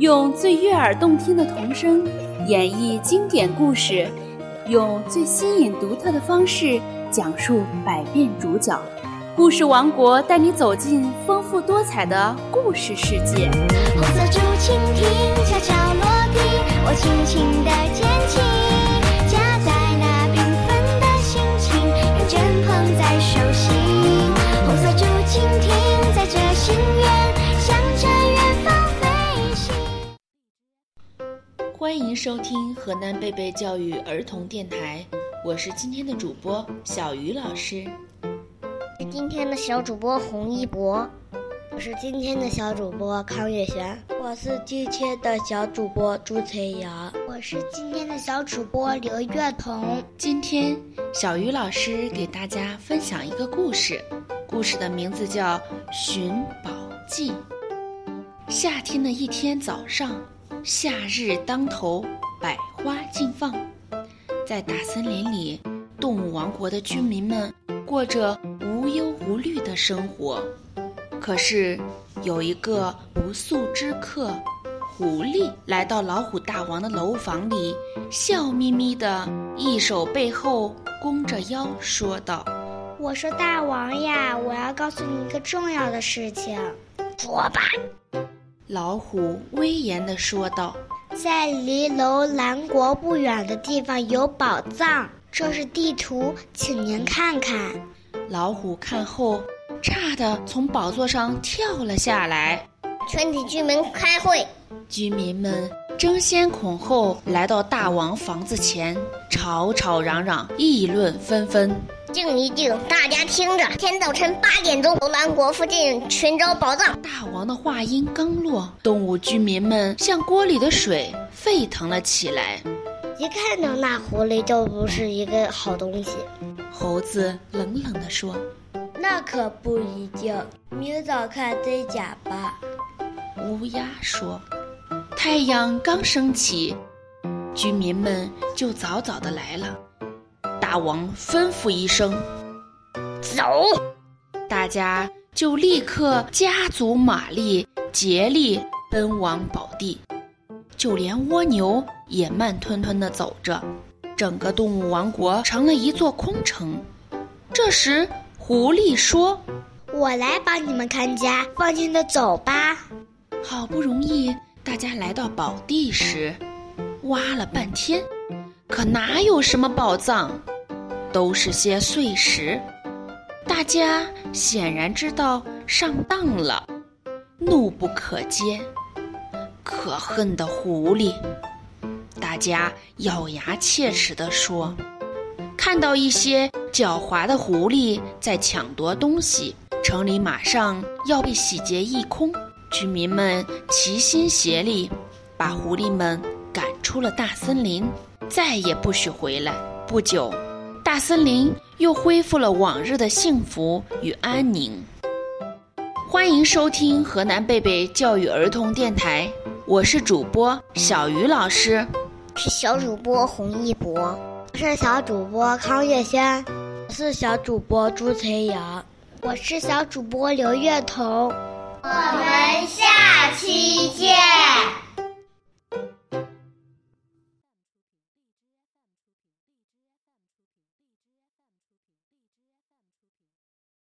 用最悦耳动听的童声演绎经典故事，用最新颖独特的方式讲述百变主角。故事王国带你走进丰富多彩的故事世界。红色竹蜻蜓欢迎收听河南贝贝教育儿童电台，我是今天的主播小鱼老师。是今天的小主播洪一博，我是今天的小主播康月璇，我是今天的小主播朱晨瑶，我是今天的小主播刘月彤。今天小鱼老师给大家分享一个故事，故事的名字叫《寻宝记》。夏天的一天早上，夏日当头，百花竞放，在大森林里，动物王国的居民们过着无忧无虑的生活。可是，有一个不速之客——狐狸，来到老虎大王的楼房里，笑眯眯的，一手背后弓着腰，说道：“我说大王呀，我要告诉你一个重要的事情。”说吧。老虎威严地说道：“在离楼兰国不远的地方有宝藏，这是地图，请您看看。”老虎看后，诧得从宝座上跳了下来。全体居民开会。居民们争先恐后来到大王房子前，吵吵嚷嚷，议论纷纷。静一静，大家听着，天早晨八点钟，楼兰国附近寻找宝藏。大王的话音刚落，动物居民们像锅里的水，沸腾了起来。一看到那狐狸就不是一个好东西。猴子冷冷地说：“那可不一定，明早看真假吧。”乌鸦说：“太阳刚升起，居民们就早早的来了。大王吩咐一声，走，大家就立刻加足马力，竭力奔往宝地。就连蜗牛也慢吞吞地走着。”整个动物王国成了一座空城。这时，狐狸说：“我来帮你们看家，放心的走吧。”好不容易，大家来到宝地时，挖了半天，可哪有什么宝藏，都是些碎石。大家显然知道上当了，怒不可遏。可恨的狐狸！大家咬牙切齿地说：“看到一些狡猾的狐狸在抢夺东西，城里马上要被洗劫一空。”居民们齐心协力，把狐狸们赶出了大森林，再也不许回来。不久，大森林又恢复了往日的幸福与安宁。欢迎收听河南贝贝教育儿童电台，我是主播小鱼老师。是小主播洪一博，我是小主播康月轩，我是小主播朱晨阳，我是小主播刘月彤。我们下期见。